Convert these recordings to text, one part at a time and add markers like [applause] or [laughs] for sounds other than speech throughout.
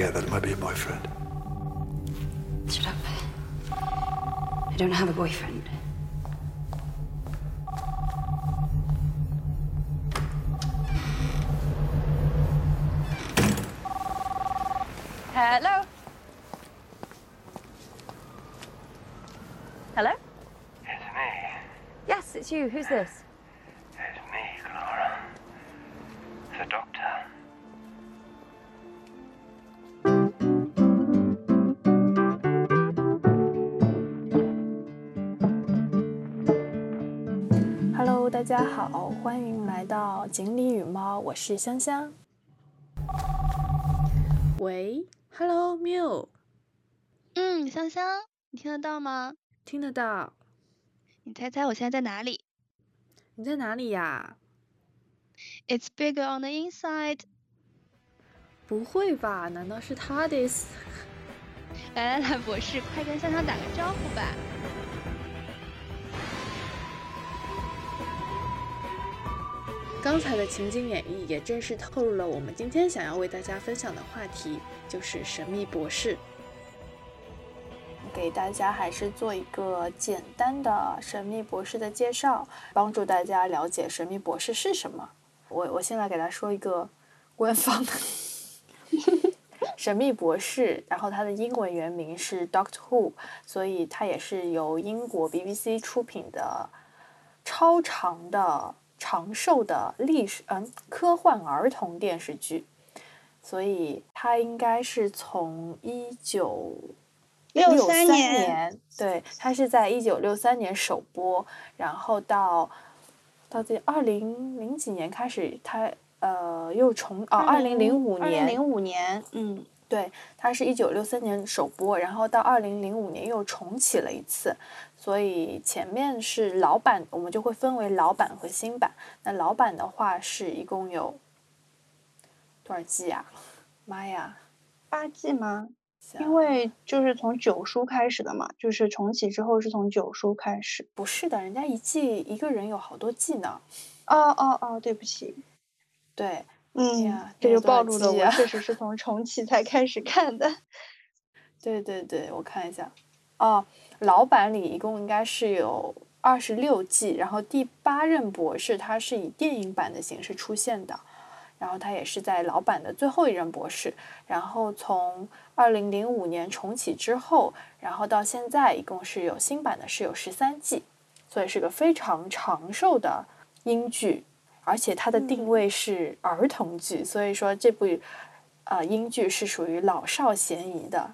forget that it might be a boyfriend. Shut up. I don't have a boyfriend. Hello? Hello? It's me. Yes, it's you. Who's this? 我是香香。喂，Hello Miu，嗯，香香，你听得到吗？听得到？你猜猜我现在在哪里你在哪里呀？？It's bigger on the inside。不会吧？难道是他的？[laughs] 来来来，博士，快跟香香打个招呼吧。刚才的情景演绎也正式透露了我们今天想要为大家分享的话题，就是神秘博士。给大家还是做一个简单的神秘博士的介绍，帮助大家了解神秘博士是什么。我我先来给大家说一个官方的 [laughs] 神秘博士，然后它的英文原名是 Doctor Who，所以它也是由英国 BBC 出品的超长的长寿的历史嗯科幻儿童电视剧，所以它应该是从一九六三三年对，它是在一九六三年首播，然后到到这二零零几年开始，它呃又重哦二零零五年零五年，嗯，对，它是一九六三年首播，然后到二零零五年又重启了一次，所以前面是老版，我们就会分为老版和新版。那老版的话是一共有多少季啊？妈呀！八季吗？因为就是从九书开始的嘛，就是重启之后是从九书开始。不是的，人家一季一个人有好多季呢。哦哦哦，对不起，对，嗯，呀这就暴露了我确实 [laughs] 是从重启才开始看的。[laughs] 对对对，我看一下，哦，老版里一共应该是有二十六季，然后第八任博士他是以电影版的形式出现的，然后他也是在老版的最后一任博士，然后从二零零五年重启之后，然后到现在一共是有新版的是有十三季，所以是个非常长寿的英剧，而且它的定位是儿童剧，所以说这部呃英剧是属于老少咸宜的。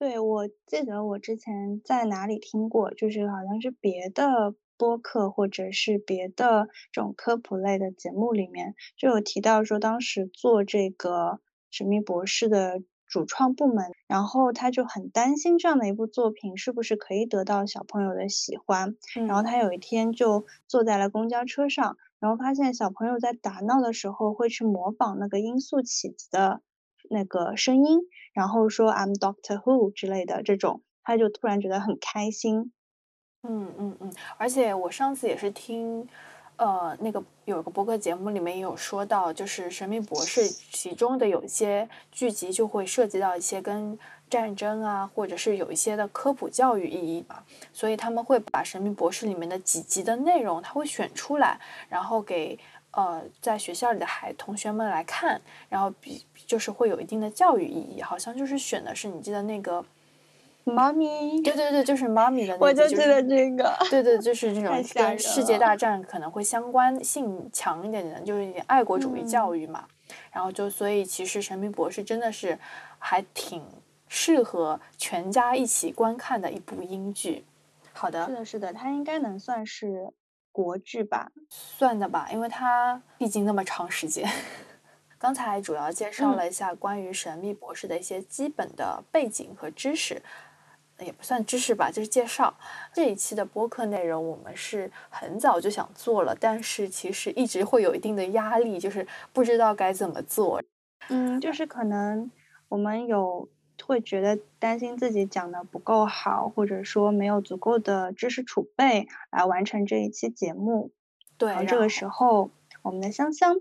对，我记得我之前在哪里听过，就是好像是别的播客或者是别的这种科普类的节目里面就有提到说，当时做这个《神秘博士》的主创部门，然后他就很担心这样的一部作品是不是可以得到小朋友的喜欢，然后。他有一天就坐在了公交车上，然后发现小朋友在打闹的时候会去模仿那个音速起子的那个声音，然后说 I'm Doctor Who 之类的这种，他就突然觉得很开心。嗯嗯嗯，而且我上次也是听，呃，那个有个播客节目里面也有说到，就是《神秘博士》其中的有一些剧集就会涉及到一些跟战争啊，或者是有一些的科普教育意义嘛，所以他们会把《神秘博士》里面的几集的内容，他会选出来，然后给呃在学校里的孩同学们来看，然后比就是会有一定的教育意义，好像就是选的是你记得那个。妈咪，对对对，就是妈咪的那我集，是就记得这个。对对，就是这种跟世界大战可能会相关性强一点的，就是一点爱国主义教育嘛。然后就所以其实《神秘博士》真的是还挺适合全家一起观看的一部英剧。好的，是的，是的，它应该能算是国剧吧？算的吧，因为它毕竟那么长时间。[laughs] 刚才主要介绍嗯了一下关于神秘博士的一些基本的背景和知识，也不算知识吧，就是介绍。这一期的播客内容我们是很早就想做了，但是其实一直会有一定的压力，就是不知道该怎么做。嗯，就是可能我们有会觉得担心自己讲的不够好，或者说没有足够的知识储备来完成这一期节目。对，然后这个时候，我们的香香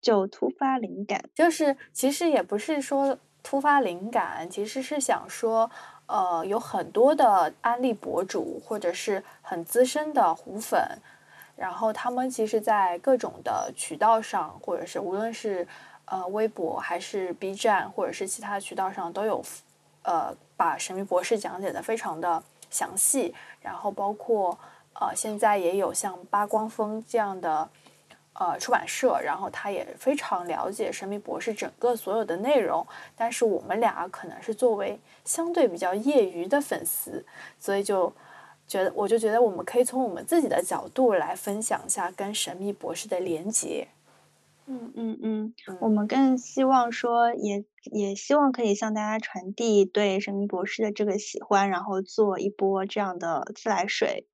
就突发灵感，就是其实也不是说突发灵感，其实是想说，呃，有很多的安利博主或者是很资深的虎粉，然后他们其实，在各种的渠道上，或者是无论是呃微博还是 B 站，或者是其他渠道上，都有呃把《神秘博士》讲解的非常的详细，然后包括呃现在也有像八光峰这样的。呃，出版社，然后他也非常了解《神秘博士》整个所有的内容，但是我们俩可能是作为相对比较业余的粉丝，所以就觉得，我就觉得我们可以从我们自己的角度来分享一下跟《神秘博士》的连接。嗯嗯嗯，我们更希望说，也也希望可以向大家传递对《神秘博士》的这个喜欢，然后做一波这样的自来水。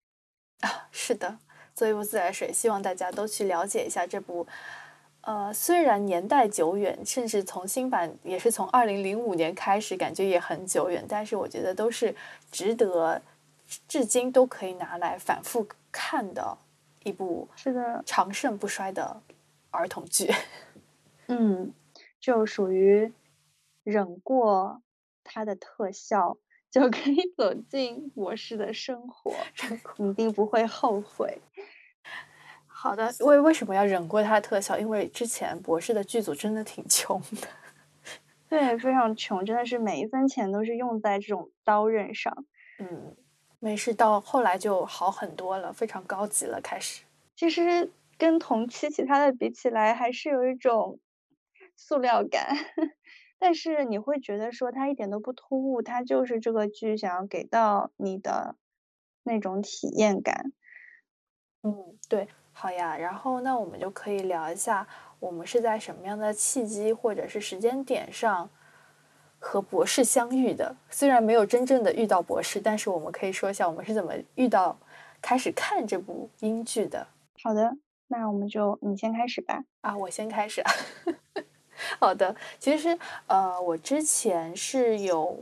啊，是的。做一波自来水，希望大家都去了解一下这部。呃，虽然年代久远，甚至从新版也是从二零零五年开始，感觉也很久远，但是我觉得都是值得，至今都可以拿来反复看的一部，是的，长盛不衰的儿童剧。[laughs] 嗯，就属于忍过它的特效。就可以走进博士的生活，你一定不会后悔。好的，为为什么要忍过他的特效？因为之前博士的剧组真的挺穷的，[laughs] 对，非常穷，真的是每一分钱都是用在这种刀刃上。嗯，没事，到后来就好很多了，非常高级了。开始，其实跟同期其他的比起来，还是有一种塑料感。[laughs] 但是你会觉得说它一点都不突兀，它就是这个剧想要给到你的那种体验感。嗯，对，好呀。然后那我们就可以聊一下，我们是在什么样的契机或者是时间点上和博士相遇的？虽然没有真正的遇到博士，但是我们可以说一下我们是怎么遇到、开始看这部英剧的。好的，那我们就你先开始吧。啊，我先开始。[laughs] 好的，其实呃，我之前是有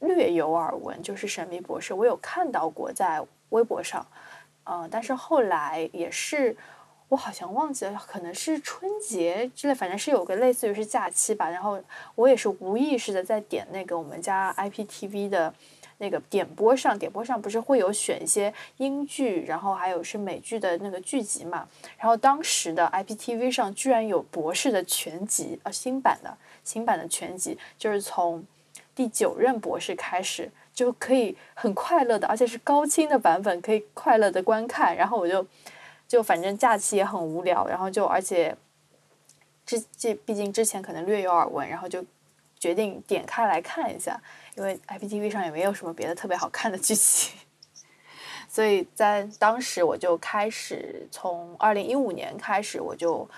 略有耳闻，就是《神秘博士》，我有看到过在微博上，呃，但是后来也是，我好像忘记了，可能是春节之类，反正是有个类似于是假期吧，然后我也是无意识的在点那个我们家 IPTV 的。那个点播上，点播上不是会有选一些英剧，然后还有是美剧的那个剧集嘛？然后当时的 IPTV 上居然有博士的全集，呃，新版的新版的全集，就是从第九任博士开始，就可以很快乐的，而且是高清的版本，可以快乐的观看。然后我就就反正假期也很无聊，然后就而且之这毕竟之前可能略有耳闻，然后就决定点开来看一下。因为 IPTV 上也没有什么别的特别好看的剧情，[laughs] 所以在当时我就开始从二零一五年开始，我就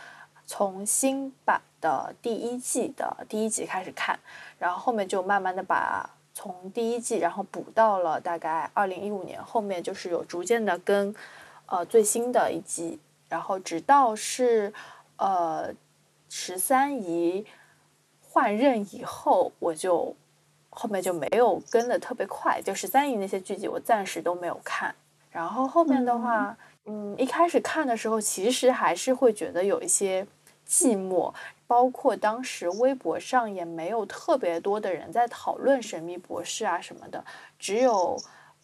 从新版的第一季的第一集开始看，然后后面就慢慢的把从第一季然后补到了大概二零一五年后面就是有逐渐的跟呃最新的一季，然后直到是呃十三姨换任以后，我就。后面就没有跟的特别快，就十三姨那些剧集我暂时都没有看。然后后面的话，嗯，一开始看的时候，其实还是会觉得有一些寂寞，包括当时微博上也没有特别多的人在讨论《神秘博士》啊什么的，只有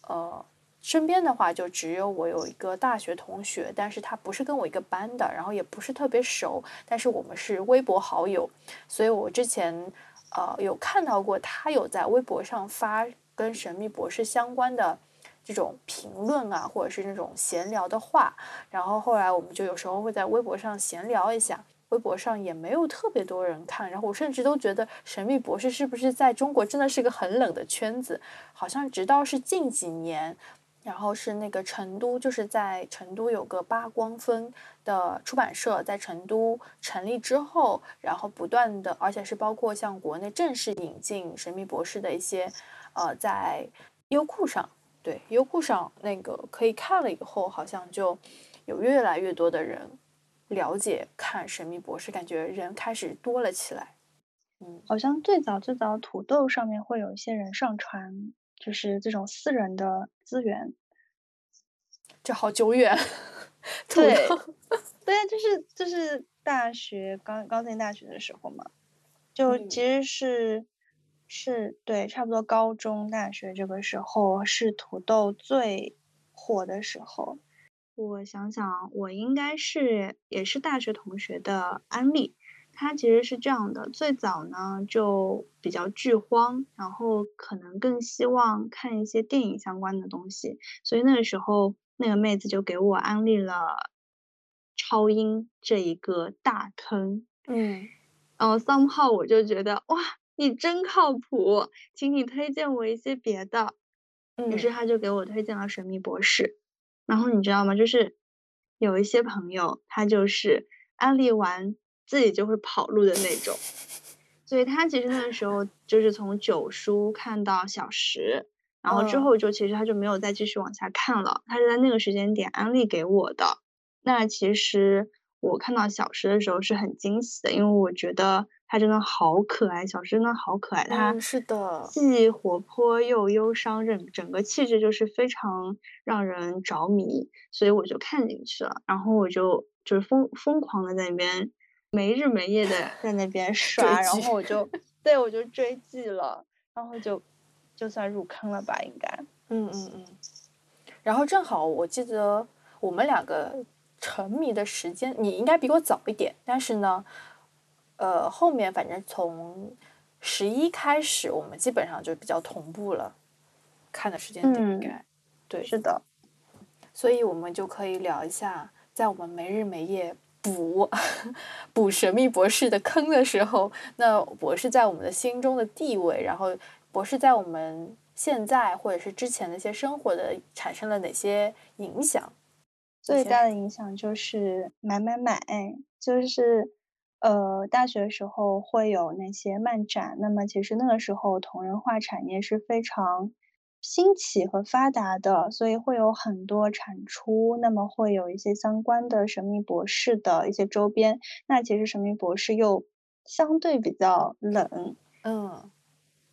呃身边的话就只有我有一个大学同学，但是他不是跟我一个班的，然后也不是特别熟，但是我们是微博好友，所以我之前。呃，有看到过他有在微博上发跟神秘博士相关的这种评论啊，或者是那种闲聊的话。然后后来我们就有时候会在微博上闲聊一下，微博上也没有特别多人看。然后我甚至都觉得神秘博士是不是在中国真的是个很冷的圈子？好像直到是近几年。然后是那个成都，就是在成都有个八光分的出版社，在成都成立之后，然后不断的，而且是包括像国内正式引进《神秘博士》的一些，呃，在优酷上，对优酷上那个可以看了以后，好像就有越来越多的人了解看《神秘博士》，感觉人开始多了起来。嗯，好像最早最早土豆上面会有一些人上传。就是这种私人的资源，这好久远。对，[laughs] 对，就是就是大学刚刚进大学的时候嘛，就其实是是对，差不多高中、大学这个时候是土豆最火的时候。我想想，我应该是也是大学同学的安利。他其实是这样的，最早呢就比较剧荒，然后可能更希望看一些电影相关的东西，所以那个时候那个妹子就给我安利了超英这一个大坑。嗯，然后 somehow 我就觉得哇，你真靠谱，请你推荐我一些别的。于是他就给我推荐了《神秘博士》。然后你知道吗？就是有一些朋友，他就是安利完自己就会跑路的那种，所以他其实那个时候就是从九叔看到小石，然后之后就其实他就没有再继续往下看了。他是在那个时间点安利给我的。那其实我看到小石的时候是很惊喜的，因为我觉得。他真的好可爱，小石真的好可爱。他是的，既活泼又忧伤，整整个气质就是非常让人着迷，所以我就看进去了。然后我就就是疯疯狂的在那边没日没夜的在那边 [laughs] 刷，然后我就 [laughs] 对我就追剧了，然后就就算入坑了吧，应该。嗯嗯嗯。然后正好我记得我们两个沉迷的时间，你应该比我早一点，但是呢。呃，后面反正从十一开始，我们基本上就比较同步了，看的时间点应该对，是的，所以我们就可以聊一下，在我们没日没夜补 [laughs] 补神秘博士的坑的时候，那博士在我们的心中的地位，然后博士在我们现在或者是之前的一些生活的产生了哪些影响？最大的影响就是买买买，就是。呃，大学时候会有那些漫展，那么其实那个时候同人画产业是非常兴起和发达的，所以会有很多产出，那么会有一些相关的神秘博士的一些周边。那其实神秘博士又相对比较冷，嗯，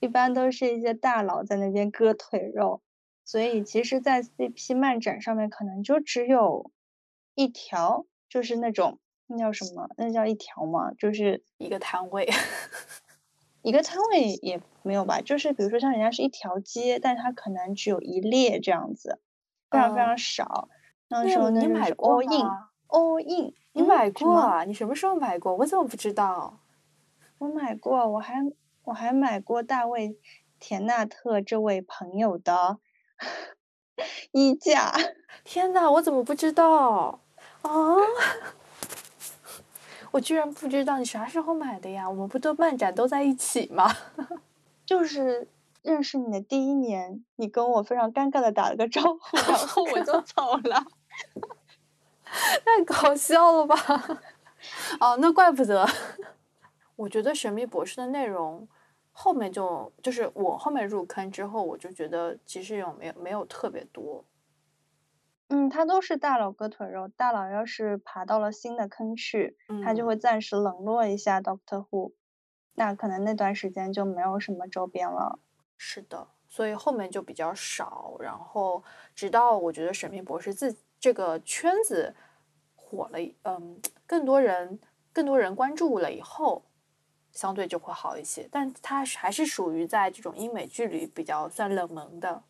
一般都是一些大佬在那边割腿肉，所以其实，在 CP 漫展上面可能就只有一条，就是那种。那叫什么？那叫一条吗？就是一个摊位，一个摊位也没有吧？就是比如说像人家是一条街，但它可能只有一列这样子，非常非常少。那时候你买过 all in，all in，你买过啊？你什么时候买过？我怎么不知道？我买过，我还我还买过大卫田纳特这位朋友的 [laughs] 衣架。[laughs] 天呐，我怎么不知道啊？我居然不知道你啥时候买的呀？我们不都漫展都在一起吗？[laughs] 就是认识你的第一年，你跟我非常尴尬的打了个招呼，[laughs] 然后我就走了，太搞笑了吧？哦，那怪不得。我觉得《神秘博士》的内容后面就就是我后面入坑之后，我就觉得其实有没有没有特别多。嗯，他都是大佬割腿肉。大佬要是爬到了新的坑去，他就会暂时冷落一下 Doctor Who，那可能那段时间就没有什么周边了。是的，所以后面就比较少。然后直到我觉得神秘博士自这个圈子火了，嗯，更多人更多人关注了以后，相对就会好一些。但它还是属于在这种英美剧里比较算冷门的。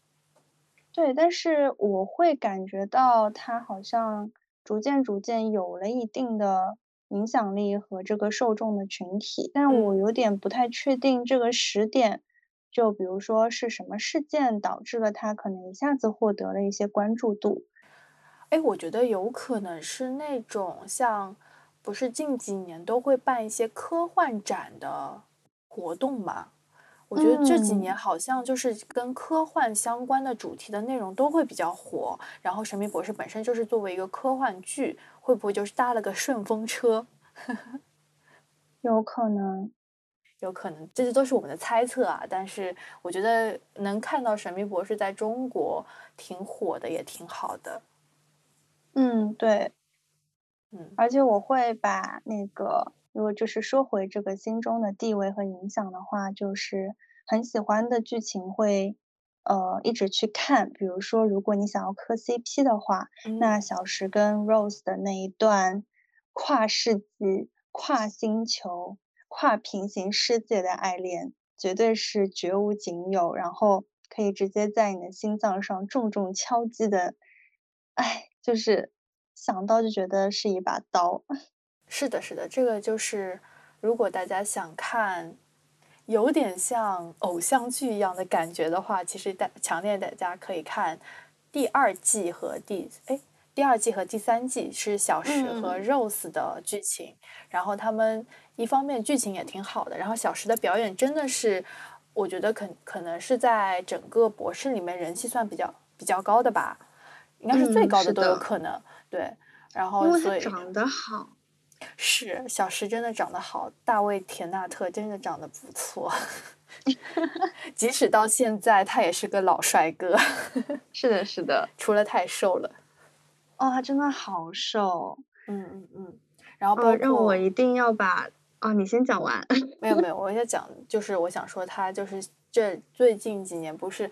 对，但是我会感觉到他好像逐渐逐渐有了一定的影响力和这个受众的群体，但我有点不太确定这个时点，就比如说是什么事件导致了他可能一下子获得了一些关注度。哎，我觉得有可能是那种像，不是近几年都会办一些科幻展的活动吗？我觉得这几年好像就是跟科幻相关的主题的内容都会比较火，然后《神秘博士》本身就是作为一个科幻剧，会不会就是搭了个顺风车？[laughs] 有可能，有可能，这些都是我们的猜测啊。但是我觉得能看到《神秘博士》在中国挺火的，也挺好的。嗯，对，嗯，而且我会把那个。如果就是说回这个心中的地位和影响的话，就是很喜欢的剧情会，呃，一直去看。比如说，如果你想要磕 CP 的话，那小石跟 Rose 的那一段跨世纪、跨星球、跨平行世界的爱恋，绝对是绝无仅有，然后可以直接在你的心脏上重重敲击的，哎，就是想到就觉得是一把刀。是的，是的，这个就是如果大家想看有点像偶像剧一样的感觉的话，其实大强烈大家可以看第二季和第哎。第二季和第三季是小石和 Rose 的剧情，然后他们一方面剧情也挺好的，然后小石的表演真的是，我觉得可可能是在整个博士里面人气算比较比较高的吧，应该是最高的都有可能。对，然后所以长得好，是小石真的长得好，大卫田纳特真的长得不错，[laughs] 即使到现在他也是个老帅哥。[laughs] 是的，是的，除了太瘦了。哦，他真的好瘦，嗯嗯嗯，然后包括让我一定要把哦，你先讲完。没有没有，我要讲就是我想说他就是这最近几年不是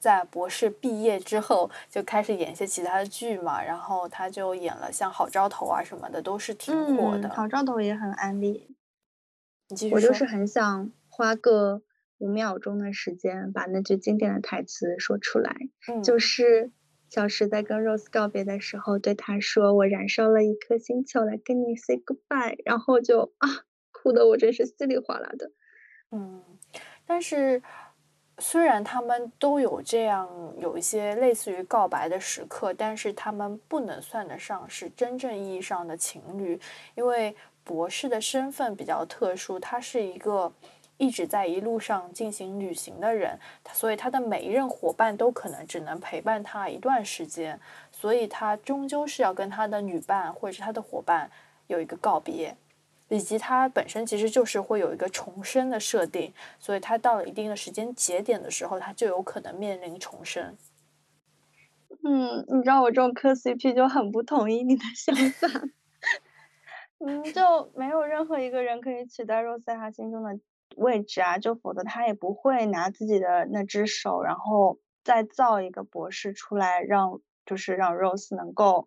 在博士毕业之后就开始演一些其他的剧嘛，然后他就演了像《好兆头》啊什么的，都是挺火的。好兆头也很安利。你继续我就是很想花个五秒钟的时间把那句经典的台词说出来，就是。小石在跟 Rose 告别的时候，对他说：“我燃烧了一颗星球来跟你 say goodbye。”然后就啊，哭的我真是稀里哗啦的。嗯，但是虽然他们都有这样有一些类似于告白的时刻，但是他们不能算得上是真正意义上的情侣，因为博士的身份比较特殊，他是一个。一直在一路上进行旅行的人，所以他的每一任伙伴都可能只能陪伴他一段时间，所以他终究是要跟他的女伴或者是他的伙伴有一个告别，以及他本身其实就是会有一个重生的设定，所以他到了一定的时间节点的时候，他就有可能面临重生。嗯，你知道我这种磕 CP 就很不同意你的 [laughs] 想法，[laughs] 嗯，就没有任何一个人可以取代 Rose 在他心中的。位置啊，就否则他也不会拿自己的那只手，然后再造一个博士出来，让就是让 Rose 能够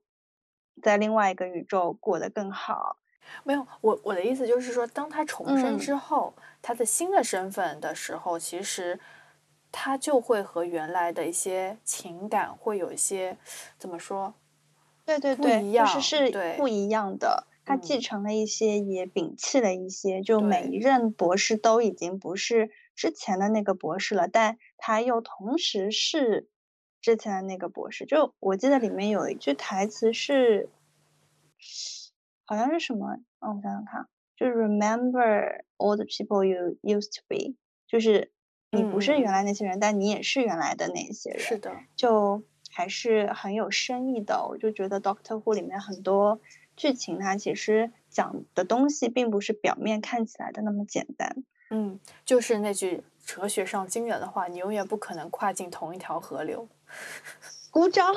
在另外一个宇宙过得更好。没有，我我的意思就是说，当他重生之后，他的新的身份的时候，其实他就会和原来的一些情感会有一些怎么说？对对对，就是是不一样的。他继承了一些，也摒弃了一些。就每一任博士都已经不是之前的那个博士了，但他又同时是之前的那个博士。就我记得里面有一句台词是，好像是什么？嗯，我想想看，就是 Remember all the people you used to be，就是你不是原来那些人，但你也是原来的那些人。是的，就还是很有深意的。我就觉得 Doctor Who 里面很多。剧情它其实讲的东西并不是表面看起来的那么简单。嗯，就是那句哲学上经典的话：“你永远不可能跨进同一条河流。[laughs] ”鼓掌，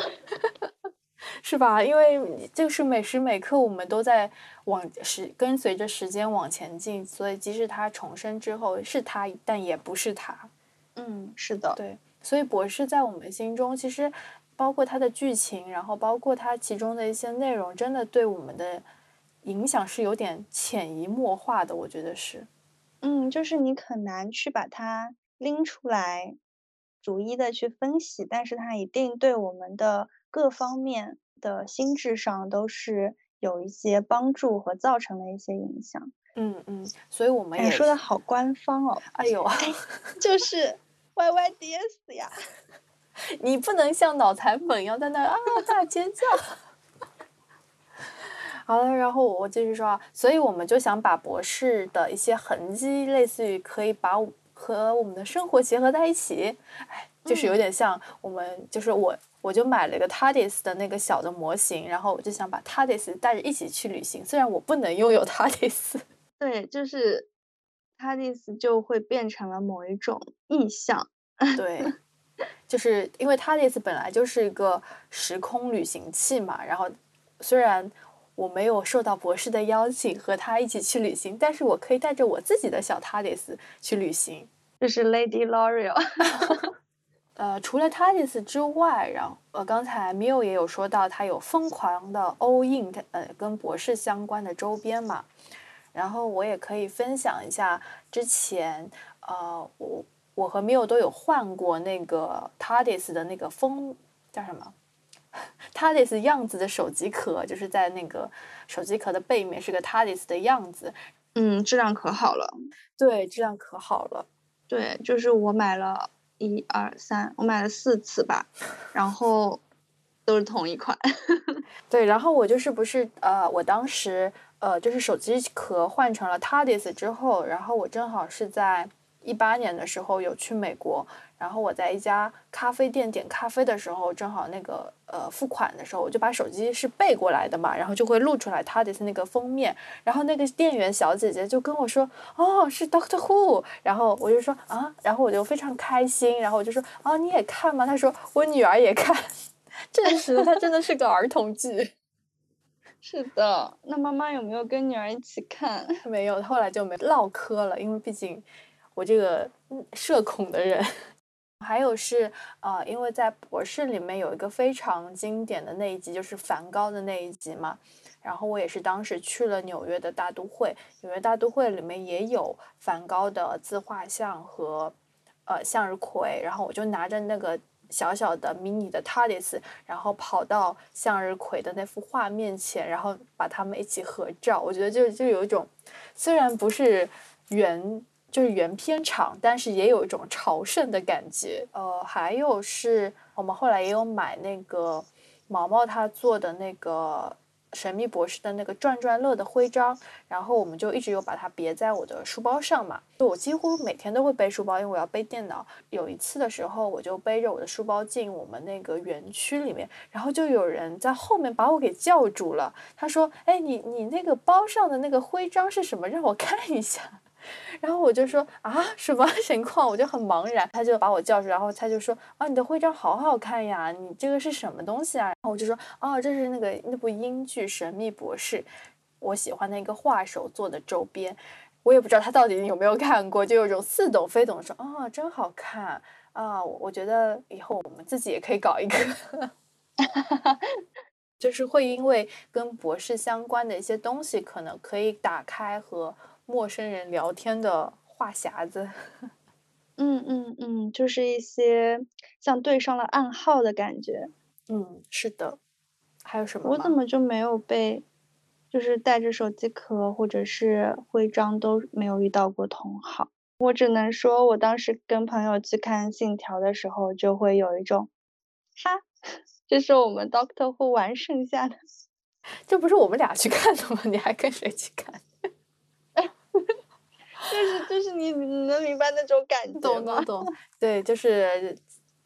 是吧？因为就是每时每刻我们都在往时跟随着时间往前进，所以即使他重生之后是他，但也不是他。嗯，是的，对。所以博士在我们心中其实。包括它的剧情，然后包括它其中的一些内容，真的对我们的影响是有点潜移默化的，我觉得是。嗯，就是你很难去把它拎出来，逐一的去分析，但是它一定对我们的各方面的心智上都是有一些帮助和造成了一些影响。嗯嗯，所以我们也说的好官方哦。哎呦，就是 Y Y D S 呀。[laughs] 你不能像脑残粉一样在那啊大尖叫。[laughs] 好了，然后我继续说啊，所以我们就想把博士的一些痕迹，类似于可以把和我们的生活结合在一起，哎，就是有点像我们，就是我我就买了一个 TARDIS 的那个小的模型，然后我就想把 TARDIS 带着一起去旅行，虽然我不能拥有 TARDIS。[laughs] 对，就是 TARDIS 就会变成了某一种意象。[laughs] 对。就是因为 TARDIS 本来就是一个时空旅行器嘛，然后虽然我没有受到博士的邀请和他一起去旅行，但是我可以带着我自己的小 TARDIS 去旅行。这是 Lady L'Oreal。[laughs] 呃，除了 TARDIS 之外，然后呃，刚才 Miu 也有说到，他有疯狂的 All In，呃，跟博士相关的周边嘛。然后我也可以分享一下之前。呃，我我和 Miu 都有换过那个 TARDIS 的那个封叫什么 [laughs] TARDIS 样子的手机壳，就是在那个手机壳的背面是个 TARDIS 的样子，嗯，质量可好了。对，质量可好了。对，就是我买了一二三，我买了四次吧，然后都是同一款。[laughs] 对，然后我就是不是呃，我当时呃，就是手机壳换成了 TARDIS 之后，然后我正好是在一八年的时候有去美国，然后我在一家咖啡店点咖啡的时候，正好那个呃付款的时候，我就把手机是背过来的嘛，然后就会露出来 TARDIS 那个封面，然后那个店员小姐姐就跟我说，哦，是 Doctor Who，然后我就说啊，然后我就非常开心，然后我就说啊，你也看吗？她说我女儿也看，证实了它真的是个儿童剧。[laughs] 是的，那妈妈有没有跟女儿一起看？[laughs] 没有，后来就没唠嗑了，因为毕竟我这个嗯社恐的人。还有是呃，因为在博士里面有一个非常经典的那一集，就是梵高的那一集嘛。然后我也是当时去了纽约的大都会，纽约大都会里面也有梵高的自画像和呃向日葵，然后我就拿着那个。小小的迷你的 TARDIS，然后跑到向日葵的那幅画面前，然后把他们一起合照。我觉得就就有一种，虽然不是原就是原片场，但是也有一种朝圣的感觉。呃，还有是我们后来也有买那个毛毛他做的那个。神秘博士的那个转转乐的徽章，然后我们就一直有把它别在我的书包上嘛。就我几乎每天都会背书包，因为我要背电脑。有一次的时候，我就背着我的书包进我们那个园区里面，然后就有人在后面把我给叫住了。他说：“哎，你你那个包上的那个徽章是什么？让我看一下。”然后我就说啊，什么 [laughs] 情况？我就很茫然。他就把我叫住，然后他就说啊，你的徽章好好看呀，你这个是什么东西啊？然后我就说哦，这是那个那部英剧《神秘博士》，我喜欢的一个画手做的周边。我也不知道他到底有没有看过，就有种似懂非懂说啊，真好看啊！我觉得以后我们自己也可以搞一个，[laughs] 就是会因为跟博士相关的一些东西，可能可以打开和。陌生人聊天的话匣子，[laughs] 嗯嗯嗯，就是一些像对上了暗号的感觉。嗯，是的。还有什么？我怎么就没有被，就是带着手机壳或者是徽章都没有遇到过同好？我只能说，我当时跟朋友去看《信条》的时候，就会有一种，哈，[laughs] 这是我们 Doctor Who 玩剩下的。这不是我们俩去看的吗？你还跟谁去看？就是就是你你能明白那种感觉懂懂懂，对，就是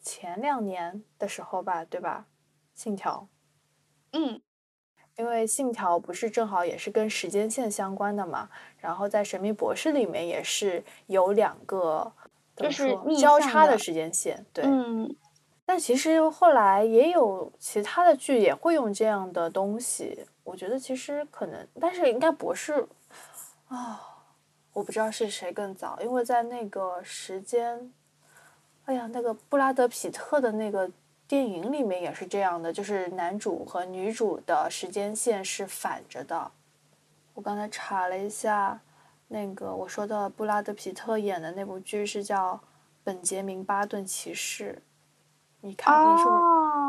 前两年的时候吧，对吧？信条，嗯，因为信条不是正好也是跟时间线相关的嘛，然后在神秘博士里面也是有两个，就是交叉的时间线，对，嗯。但其实后来也有其他的剧也会用这样的东西，我觉得其实可能，但是应该博士啊。我不知道是谁更早，因为在那个时间，哎呀，那个布拉德皮特的那个电影里面也是这样的，就是男主和女主的时间线是反着的。我刚才查了一下，那个我说的布拉德皮特演的那部剧是叫《本杰明巴顿骑士》，你看，你说。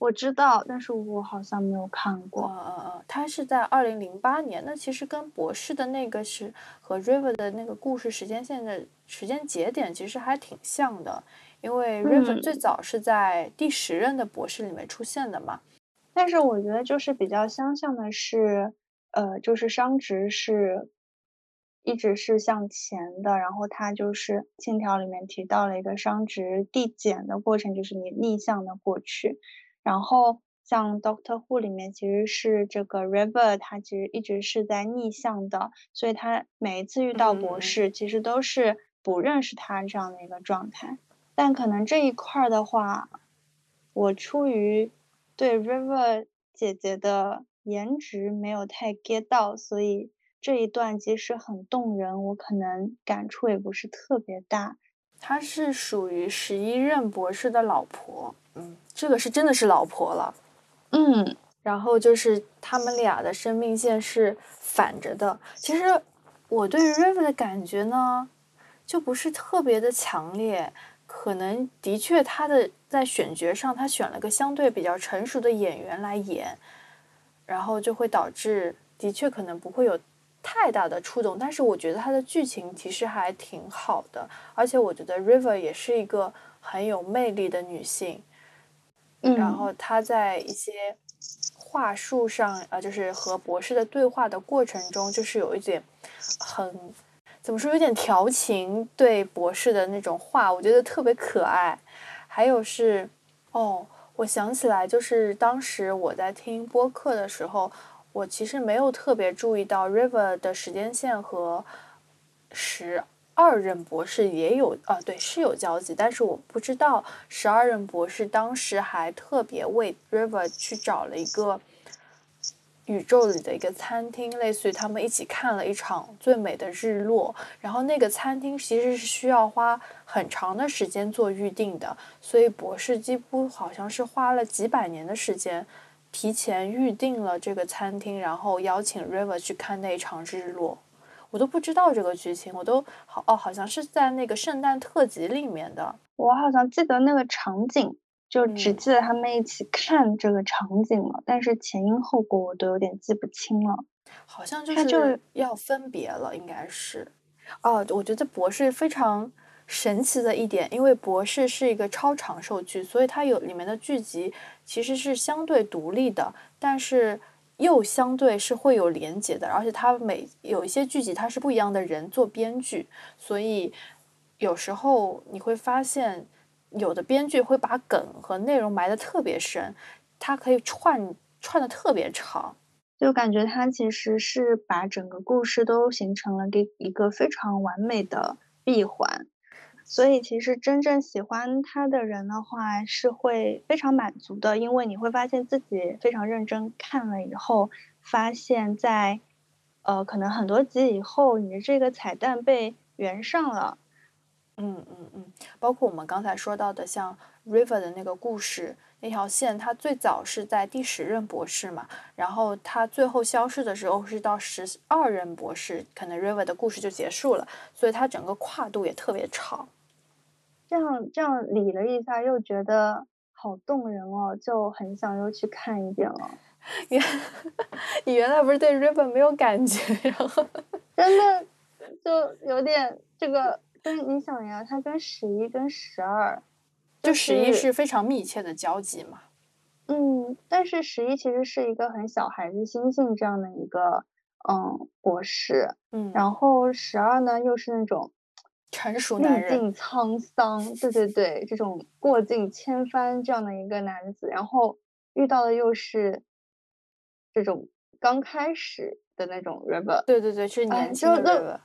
我知道，但是我好像没有看过。嗯嗯嗯，它是在二零零八年，那其实跟博士的那个是和 River 的那个故事时间线的时间节点其实还挺像的，因为 River 最早是在第十任的博士里面出现的嘛。但是我觉得就是比较相像的是，呃，就是商值是一直是向前的，然后它就是信条里面提到了一个商值递减的过程，就是你逆向的过去。然后像 Doctor Who 里面其实是这个 River，他其实一直是在逆向的，所以他每一次遇到博士，其实都是不认识他这样的一个状态。但可能这一块的话，我出于对 River 姐姐的颜值没有太 get 到，所以这一段即使很动人，我可能感触也不是特别大。她是属于十一任博士的老婆。嗯，这个是真的是老婆了，嗯，然后就是他们俩的生命线是反着的。其实我对 River 的感觉呢，就不是特别的强烈。可能的确，他的在选角上，他选了个相对比较成熟的演员来演，然后就会导致的确可能不会有太大的触动。但是我觉得他的剧情其实还挺好的，而且我觉得 River 也是一个很有魅力的女性。嗯，然后他在一些话术上，呃，就是和博士的对话的过程中，就是有一点很。怎么说有点调情对博士的那种话，我觉得特别可爱。还有是，哦，我想起来，就是当时我在听播客的时候，我其实没有特别注意到 River 的时间线和十二任博士也有啊，对，是有交集，但是我不知道十二任博士当时还特别为 River 去找了一个。宇宙里的一个餐厅，类似于他们一起看了一场最美的日落。然后那个餐厅其实是需要花很长的时间做预定的，所以博士几乎好像是花了几百年的时间提前预定了这个餐厅，然后邀请 River 去看那一场日落。我都不知道这个剧情，我都好哦，好像是在那个圣诞特辑里面的。我好像记得那个场景。就只记得他们一起看这个场景了，但是前因后果我都有点记不清了。好像就是要分别了，应该是。哦，我觉得博士非常神奇的一点，因为博士是一个超长寿剧，所以它有里面的剧集其实是相对独立的，但是又相对是会有连结的，而且它每有一些剧集它是不一样的人做编剧，所以有时候你会发现。有的编剧会把梗和内容埋得特别深，它可以串串的特别长，就感觉它其实是把整个故事都形成了给一个非常完美的闭环，所以其实真正喜欢他的人的话是会非常满足的，因为你会发现自己非常认真看了以后，发现在呃可能很多集以后，你的这个彩蛋被圆上了。嗯嗯嗯，包括我们刚才说到的，像 River 的那个故事那条线，它最早是在第十任博士嘛，然后它最后消失的时候是到十二任博士，可能 River 的故事就结束了，所以它整个跨度也特别长。这样这样理了一下，又觉得好动人哦，就很想又去看一遍了。[laughs] 原 [laughs] 你原来不是对 River 没有感觉，然后 [laughs] 真的就有点这个。但是你想呀，他跟十一跟十二，就十一是非常密切的交集嘛。嗯，但是十一其实是一个很小孩子心性这样的一个嗯博士，嗯，然后十二呢又是那种成熟男人，历尽沧桑，对对对，这种过尽千帆这样的一个男子，然后遇到的又是这种刚开始的那种 river，对对对，是年轻的 river。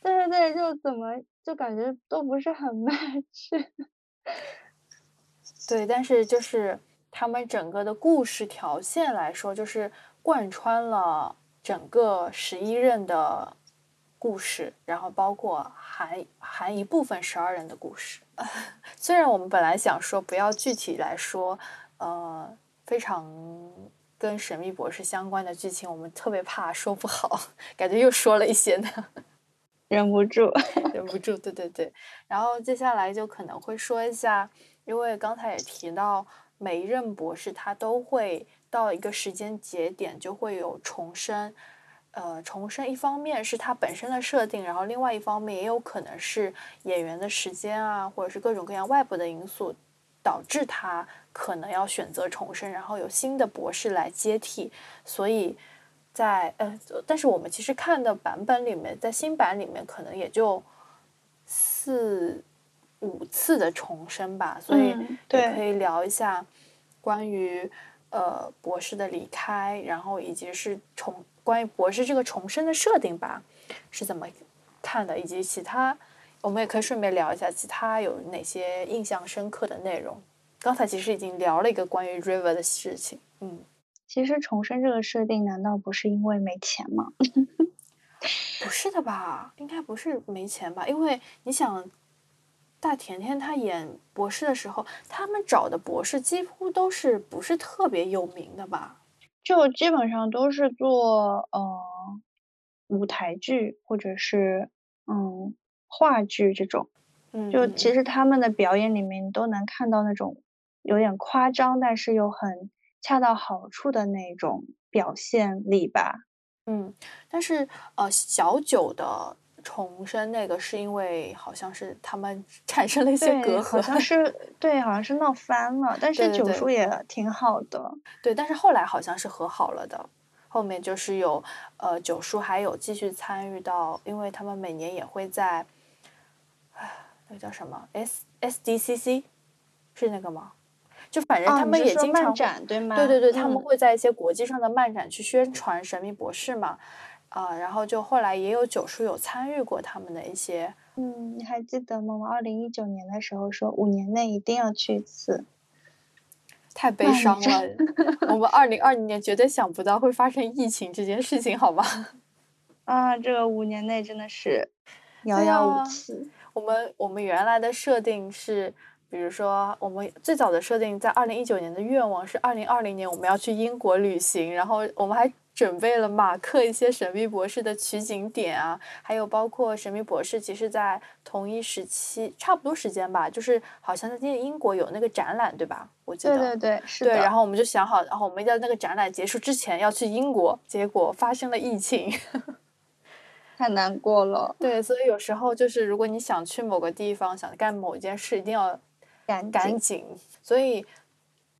对对对，就怎么就感觉都不是很 match。[laughs] 对，但是就是他们整个的故事条线来说，就是贯穿了整个十一任的故事，然后包括含含一部分十二人的故事。[laughs] 虽然我们本来想说不要具体来说，呃，非常跟神秘博士相关的剧情，我们特别怕说不好，感觉又说了一些呢。[laughs] 忍不住，忍不住，对对对。然后接下来就可能会说一下，因为刚才也提到，每一任博士他都会到一个时间节点就会有重生。呃，重生一方面是他本身的设定，然后另外一方面也有可能是演员的时间啊，或者是各种各样外部的因素导致他可能要选择重生，然后有新的博士来接替，所以。在呃，但是我们其实看的版本里面，在新版里面可能也就四五次的重生吧，所以也可以聊一下关于呃博士的离开，然后以及是重关于博士这个重生的设定吧，是怎么看的，以及其他我们也可以顺便聊一下其他有哪些印象深刻的内容。刚才其实已经聊了一个关于 River 的事情，嗯。其实重生这个设定难道不是因为没钱吗？[laughs] 不是的吧，应该不是没钱吧？因为你想，大甜甜她演博士的时候，他们找的博士几乎都是不是特别有名的吧？就基本上都是做呃舞台剧或者是嗯话剧这种，嗯，就嗯其实他们的表演里面，你都能看到那种有点夸张，但是又很恰到好处的那种表现力吧。嗯，但是呃，小九的重生那个是因为好像是他们 [laughs] 产生了一些隔阂好像，[laughs] 是对，好像是闹翻了，但是九叔也挺好的。对，但是后来好像是和好了的。后面就是有呃九叔还有继续参与到，因为他们每年也会在，唉，那个叫什么 S S D C C，是那个吗？就反正哦，他们也经常会展对吗？对对对，他们嗯会在一些国际上的漫展去宣传《神秘博士》嘛，啊、然后就后来也有九叔有参与过他们的一些，嗯，你还记得吗？我二零一九年的时候说五年内一定要去一次。太悲伤了。[laughs] 我们二零二零年绝对想不到会发生疫情这件事情，好吗？[laughs] 啊，这个五年内真的是遥对遥啊无期。我们我们原来的设定是，比如说我们最早的设定在二零一九年的愿望是二零二零年我们要去英国旅行，然后我们还准备了马克一些神秘博士的取景点啊，还有包括神秘博士其实在同一时期差不多时间吧，就是好像在英国有那个展览对吧？我记得。对对对，是对，然后我们就想好，然后我们在那个展览结束之前要去英国，结果发生了疫情。[laughs] 太难过了，对，所以有时候就是，如果你想去某个地方，想干某一件事，一定要赶紧。赶紧。所以，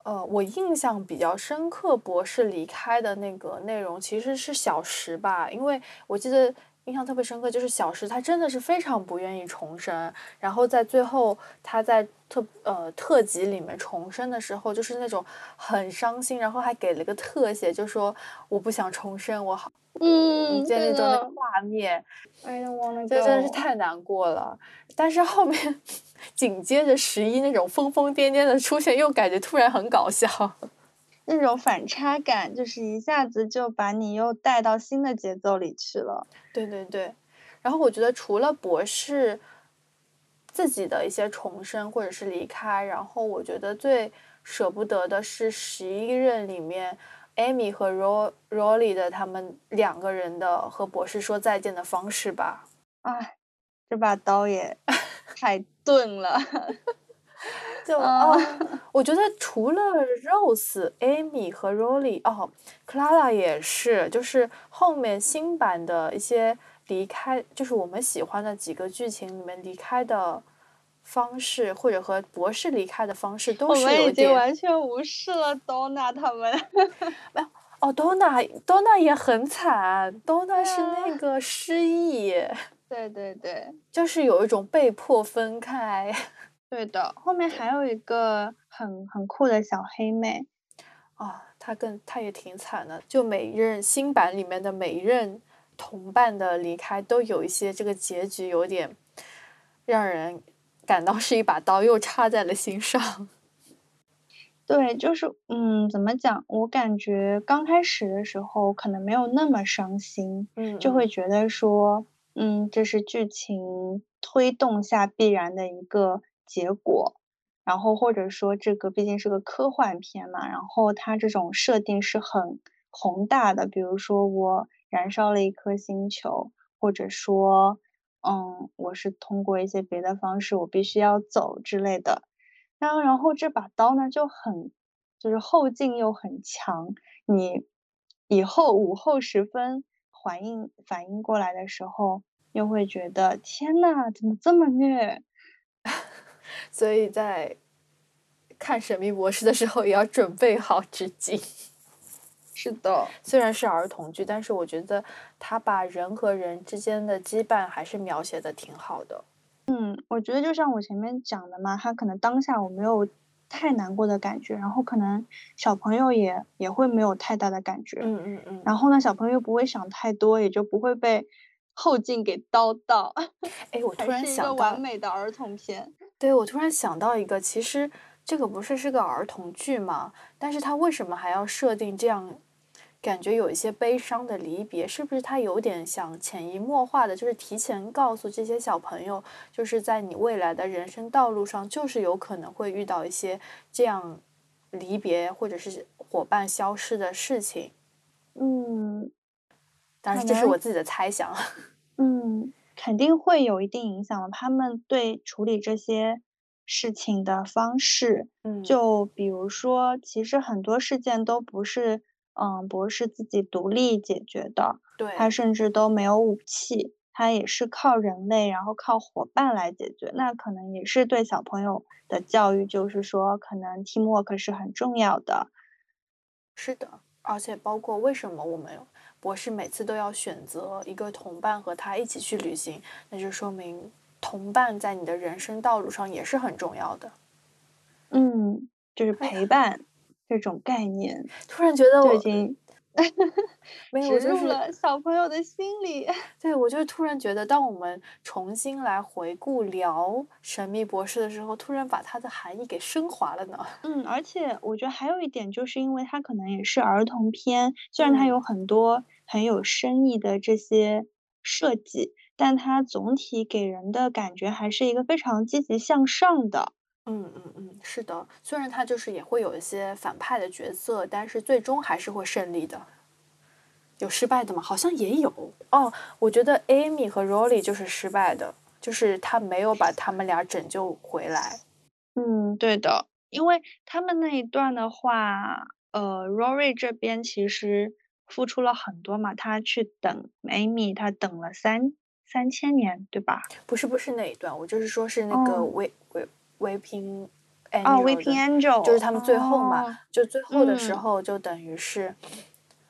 呃，我印象比较深刻，博士离开的那个内容其实是小时吧，因为我记得印象特别深刻，就是小石他真的是非常不愿意重生，然后在最后他在特呃特辑里面重生的时候，就是那种很伤心，然后还给了个特写，就说我不想重生，我好嗯，那个。画面，I don't wanna 这真的是太难过了。但是后面 [laughs] 紧接着十一那种疯疯癫癫的出现，又感觉突然很搞笑。那种反差感，就是一下子就把你又带到新的节奏里去了。对对对，然后我觉得除了博士自己的一些重生或者是离开，然后我觉得最舍不得的是十一任里面，Amy 和 Ro Rolly 的他们两个人的和博士说再见的方式吧。哎，这把刀也 [laughs] 太钝了。就啊哦，我觉得除了 Rose、Amy 和 Rolly，哦，Clara 也是，就是后面新版的一些离开，就是我们喜欢的几个剧情里面离开的方式，或者和博士离开的方式，都我们已经完全无视了 Donna 他们。[laughs] 没有哦，Donna Donna 也很惨，Donna 是啊那个失忆，对对对，就是有一种被迫分开。对的。后面还有一个很很酷的小黑妹，啊，她更她也挺惨的，就每一任新版里面的每一任同伴的离开，都有一些这个结局有点让人感到是一把刀又插在了心上。[laughs] 对，就是嗯，怎么讲？我感觉刚开始的时候可能没有那么伤心，嗯，就会觉得说，嗯，这是剧情推动下必然的一个结果。然后或者说这个毕竟是个科幻片嘛，然后它这种设定是很宏大的，比如说我燃烧了一颗星球，或者说，嗯，我是通过一些别的方式，我必须要走之类的。然，然后这把刀呢就很，就是后劲又很强。你以后午后时分反应反应过来的时候，又会觉得天呐，怎么这么虐？所以在看《神秘博士》的时候，也要准备好纸巾。是的，虽然是儿童剧，但是我觉得他把人和人之间的羁绊还是描写的挺好的。嗯，我觉得就像我前面讲的嘛，他可能当下我没有太难过的感觉，然后可能小朋友也也会没有太大的感觉。嗯嗯嗯。然后呢，小朋友不会想太多，也就不会被后劲给叨到。哎，我突然想到完美的儿童片。对，我突然想到一个，其实这个不是是个儿童剧嘛，但是他为什么还要设定这样，感觉有一些悲伤的离别？是不是他有点想潜移默化的，就是提前告诉这些小朋友，就是在你未来的人生道路上，就是有可能会遇到一些这样离别或者是伙伴消失的事情。嗯当然，这是我自己的猜想。[laughs] 嗯，肯定会有一定影响的。他们对处理这些事情的方式，嗯，就比如说，其实很多事件都不是嗯博士自己独立解决的，对，他甚至都没有武器，他也是靠人类，然后靠伙伴来解决。那可能也是对小朋友的教育，就是说，可能 teamwork 是很重要的。是的，而且包括为什么我们博士每次都要选择一个同伴和他一起去旅行，那就说明同伴在你的人生道路上也是很重要的。嗯，就是陪伴这种概念，突然觉得我就已经没有，我植入就是了小朋友的心里。[laughs] 对我就突然觉得，当我们重新来回顾聊《神秘博士》的时候，突然把它的含义给升华了呢。嗯，而且我觉得还有一点，就是因为它可能也是儿童片，虽然它嗯有很多很有深意的这些设计，但它总体给人的感觉还是一个非常积极向上的。嗯嗯嗯，是的，虽然他就是也会有一些反派的角色，但是最终还是会胜利的。有失败的吗？好像也有哦。我觉得 Amy 和 Rolly 就是失败的，就是他没有把他们俩拯救回来。嗯，对的，因为他们那一段的话，呃，Rory 这边其实付出了很多嘛，他去等 Amy，他等了三三千年，对吧？不是不是那一段，我就是说是那个哦维维，Weeping Angel，就是他们最后嘛，哦就最后的时嗯候就等于是，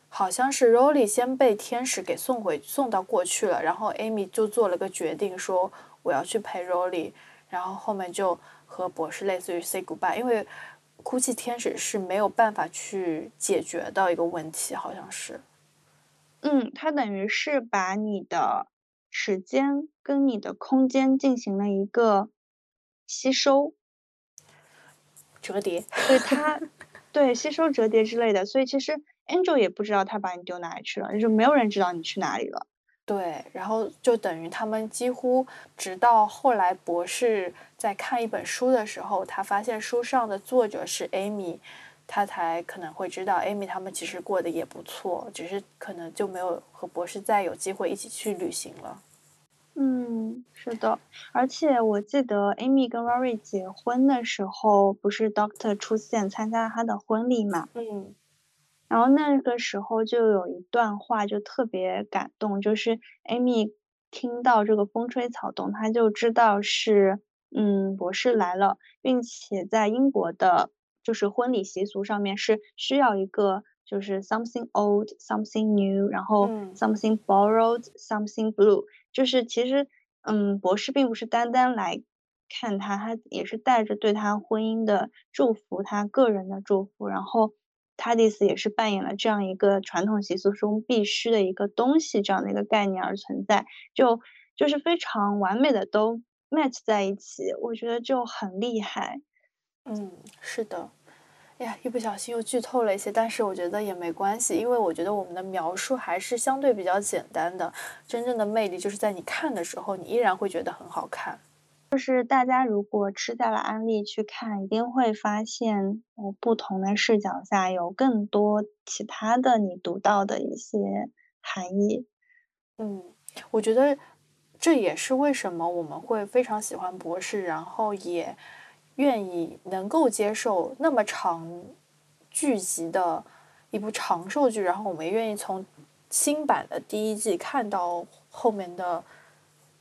好像是 Rolly 先被天使给送回送到过去了，然后 Amy 就做了个决定，说我要去陪 Rolly，然后后面就和博士类似于 say goodbye，因为哭泣天使是没有办法去解决的一个问题，好像是。嗯，它等于是把你的时间跟你的空间进行了一个吸收，折叠，所以它 [laughs] 对吸收折叠之类的，所以其实 Angel 也不知道他把你丢哪里去了，就是没有人知道你去哪里了。对，然后就等于他们几乎直到后来博士在看一本书的时候，他发现书上的作者是 Amy，他才可能会知道 Amy 他们其实过得也不错，只是可能就没有和博士再有机会一起去旅行了。嗯，是的，而且我记得 Amy 跟 Rory 结婚的时候，不是 Doctor 出现参加他的婚礼嘛？嗯。然后那个时候就有一段话就特别感动，就是 Amy 听到这个风吹草动，她就知道是嗯博士来了，并且在英国的就是婚礼习俗上面是需要一个就是 something old something new，然后嗯。something borrowed something blue，就是其实嗯博士并不是单单来看他，他也是带着对他婚姻的祝福，他个人的祝福，然后。他的意思也是扮演了这样一个传统习俗中必须的一个东西这样的一个概念而存在，就就是非常完美的都 match 在一起，我觉得就很厉害。嗯，是的。哎呀，一不小心又剧透了一些，但是我觉得也没关系，因为我觉得我们的描述还是相对比较简单的。真正的魅力就是在你看的时候，你依然会觉得很好看。就是大家如果吃下了安利去看，一定会发现，呃，不同的视角下有更多其他的你读到的一些含义。嗯，我觉得这也是为什么我们会非常喜欢博士，然后也愿意能够接受那么长剧集的一部长寿剧，然后我们也愿意从新版的第一季看到后面的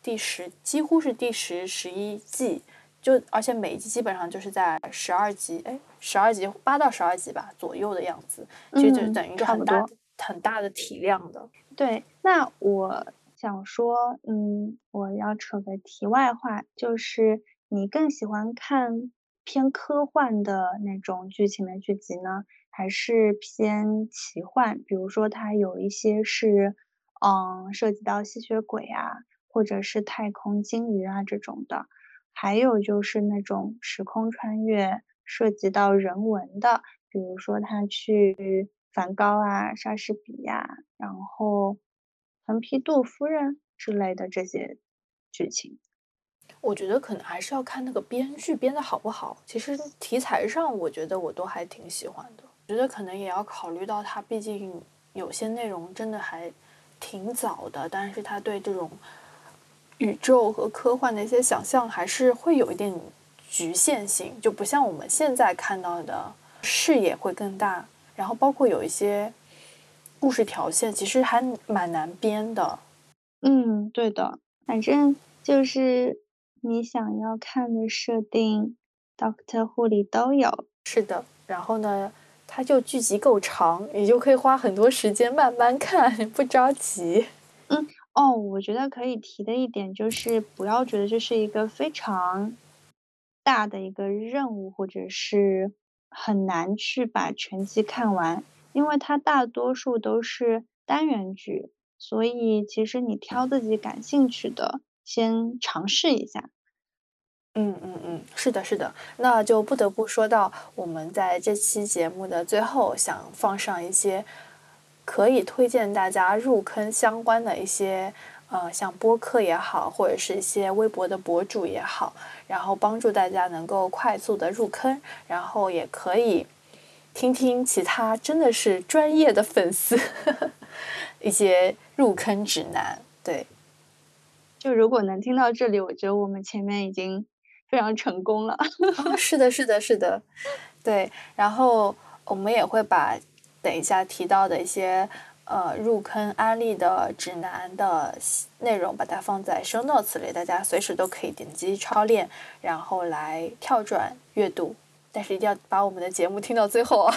第十，几乎是第十、十一季。就而且每一季基本上就是在十二集，哎，十二集八到十二集吧左右的样子，其实就等于一个很大很大的体量的。对，那我想说，嗯，我要扯个题外话，就是你更喜欢看偏科幻的那种剧情的剧集呢，还是偏奇幻？比如说它有一些是，嗯，涉及到吸血鬼啊，或者是太空鲸鱼啊这种的，还有就是那种时空穿越，涉及到人文的，比如说他去梵高啊、莎士比亚，然后横批杜夫人之类的这些剧情。我觉得可能还是要看那个编剧编的好不好。其实题材上，我觉得我都还挺喜欢的。我觉得可能也要考虑到它，毕竟有些内容真的还挺早的，但是它对这种宇宙和科幻的一些想象还是会有一点局限性，就不像我们现在看到的视野会更大，然后包括有一些故事条线其实还蛮难编的。嗯，对的，反正就是你想要看的设定，Doctor Who 里都有。是的，然后呢，它就剧集够长，你就可以花很多时间慢慢看，不着急。嗯，哦，我觉得可以提的一点就是，不要觉得这是一个非常大的一个任务，或者是很难去把全集看完，因为它大多数都是单元剧。所以，其实你挑自己感兴趣的，先尝试一下。嗯嗯嗯，是的，是的。那就不得不说到，我们在这期节目的最后，想放上一些可以推荐大家入坑相关的一些，呃，像播客也好，或者是一些微博的博主也好，然后帮助大家能够快速的入坑，然后也可以听听其他真的是专业的粉丝 [laughs] 一些。入坑指南，对，就如果能听到这里，我觉得我们前面已经非常成功了。[laughs] 是的，是的，是的，对。然后我们也会把等一下提到的一些呃入坑安利的指南的内容，把它放在声 notes 里，大家随时都可以点击超链，然后来跳转阅读。但是一定要把我们的节目听到最后啊！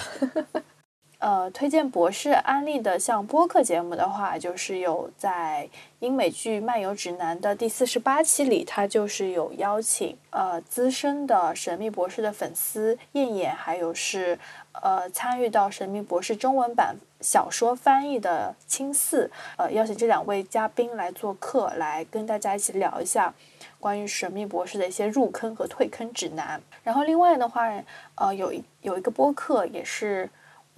[laughs] 呃，推荐博士安利的像播客节目的话，就是有在英美剧漫游指南的第四十八期里，他就是有邀请呃资深的神秘博士的粉丝燕燕，还有是呃参与到神秘博士中文版小说翻译的青四，呃邀请这两位嘉宾来做客，来跟大家一起聊一下关于神秘博士的一些入坑和退坑指南。然后另外的话，呃有一有一个播客也是。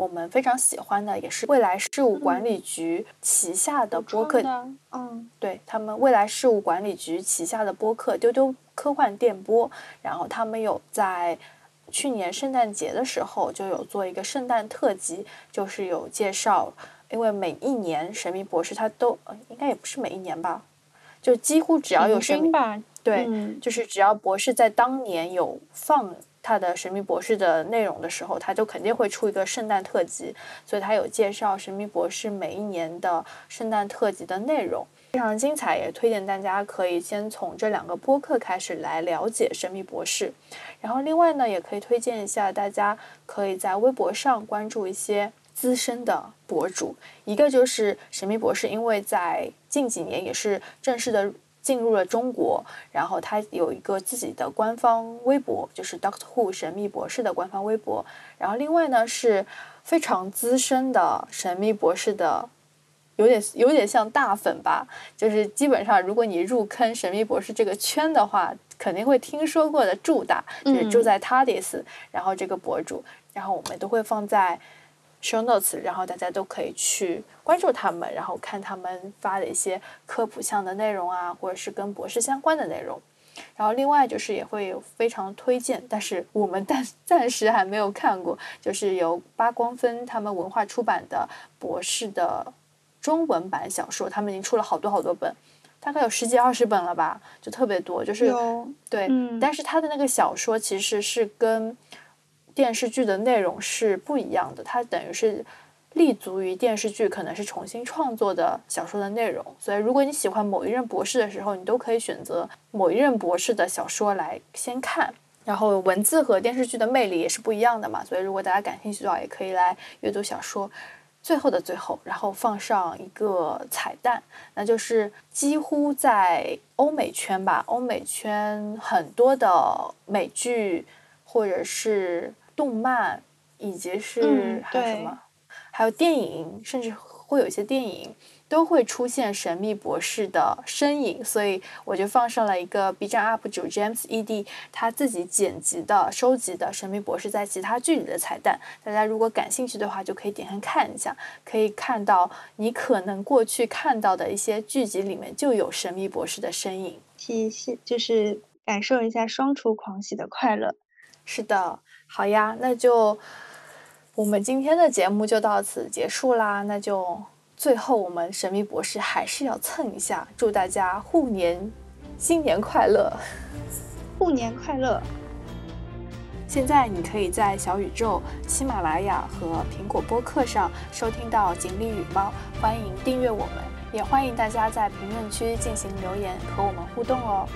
我们非常喜欢的也是未来事务管理局旗下的播客，嗯，对他们未来事务管理局旗下的播客丢丢科幻电波，然后他们有在去年圣诞节的时候就有做一个圣诞特辑，就是有介绍，因为每一年神秘博士他都应该也不是每一年吧，就几乎只要有神秘吧，对，就是只要博士在当年有放。他的神秘博士的内容的时候，他就肯定会出一个圣诞特辑，所以他有介绍神秘博士每一年的圣诞特辑的内容，非常精彩，也推荐大家可以先从这两个播客开始来了解神秘博士。然后另外呢，也可以推荐一下大家可以在微博上关注一些资深的博主，一个就是神秘博士，因为在近几年也是正式的。进入了中国，然后他有一个自己的官方微博，就是 Doctor Who 神秘博士的官方微博。然后另外呢是非常资深的神秘博士的，有点有点像大粉吧，就是基本上如果你入坑神秘博士这个圈的话，肯定会听说过的祝大，就是住在 TARDIS，然后这个博主，然后我们都会放在。Show notes，然后大家都可以去关注他们，然后看他们发的一些科普项的内容啊，或者是跟博士相关的内容。然后另外就是也会有非常推荐，但是我们暂 [laughs] 暂时还没有看过，就是由八光分他们文化出版的博士的中文版小说，他们已经出了好多好多本，大概有十几二十本了吧，就特别多。就是对，但是他的那个小说其实是跟。电视剧的内容是不一样的，它等于是立足于电视剧，可能是重新创作的小说的内容。所以，如果你喜欢某一任博士的时候，你都可以选择某一任博士的小说来先看。然后，文字和电视剧的魅力也是不一样的嘛。所以，如果大家感兴趣的话，也可以来阅读小说。最后的最后，然后放上一个彩蛋，那就是几乎在欧美圈吧，欧美圈很多的美剧或者是。动漫以及是还有什么，还有电影，甚至会有一些电影都会出现神秘博士的身影，所以我就放上了一个 B 站 UP 主 James ED 他自己剪辑的收集的神秘博士在其他剧里的彩蛋。大家如果感兴趣的话，就可以点开看一下，可以看到你可能过去看到的一些剧集里面就有神秘博士的身影，体现就是感受一下双厨狂喜的快乐。是的。好呀，那就我们今天的节目就到此结束啦。那就最后我们神秘博士还是要蹭一下，祝大家虎年新年快乐！兔年快乐！现在你可以在小宇宙、喜马拉雅和苹果播客上收听到锦鲤与猫，欢迎订阅我们，也欢迎大家在评论区进行留言和我们互动哦。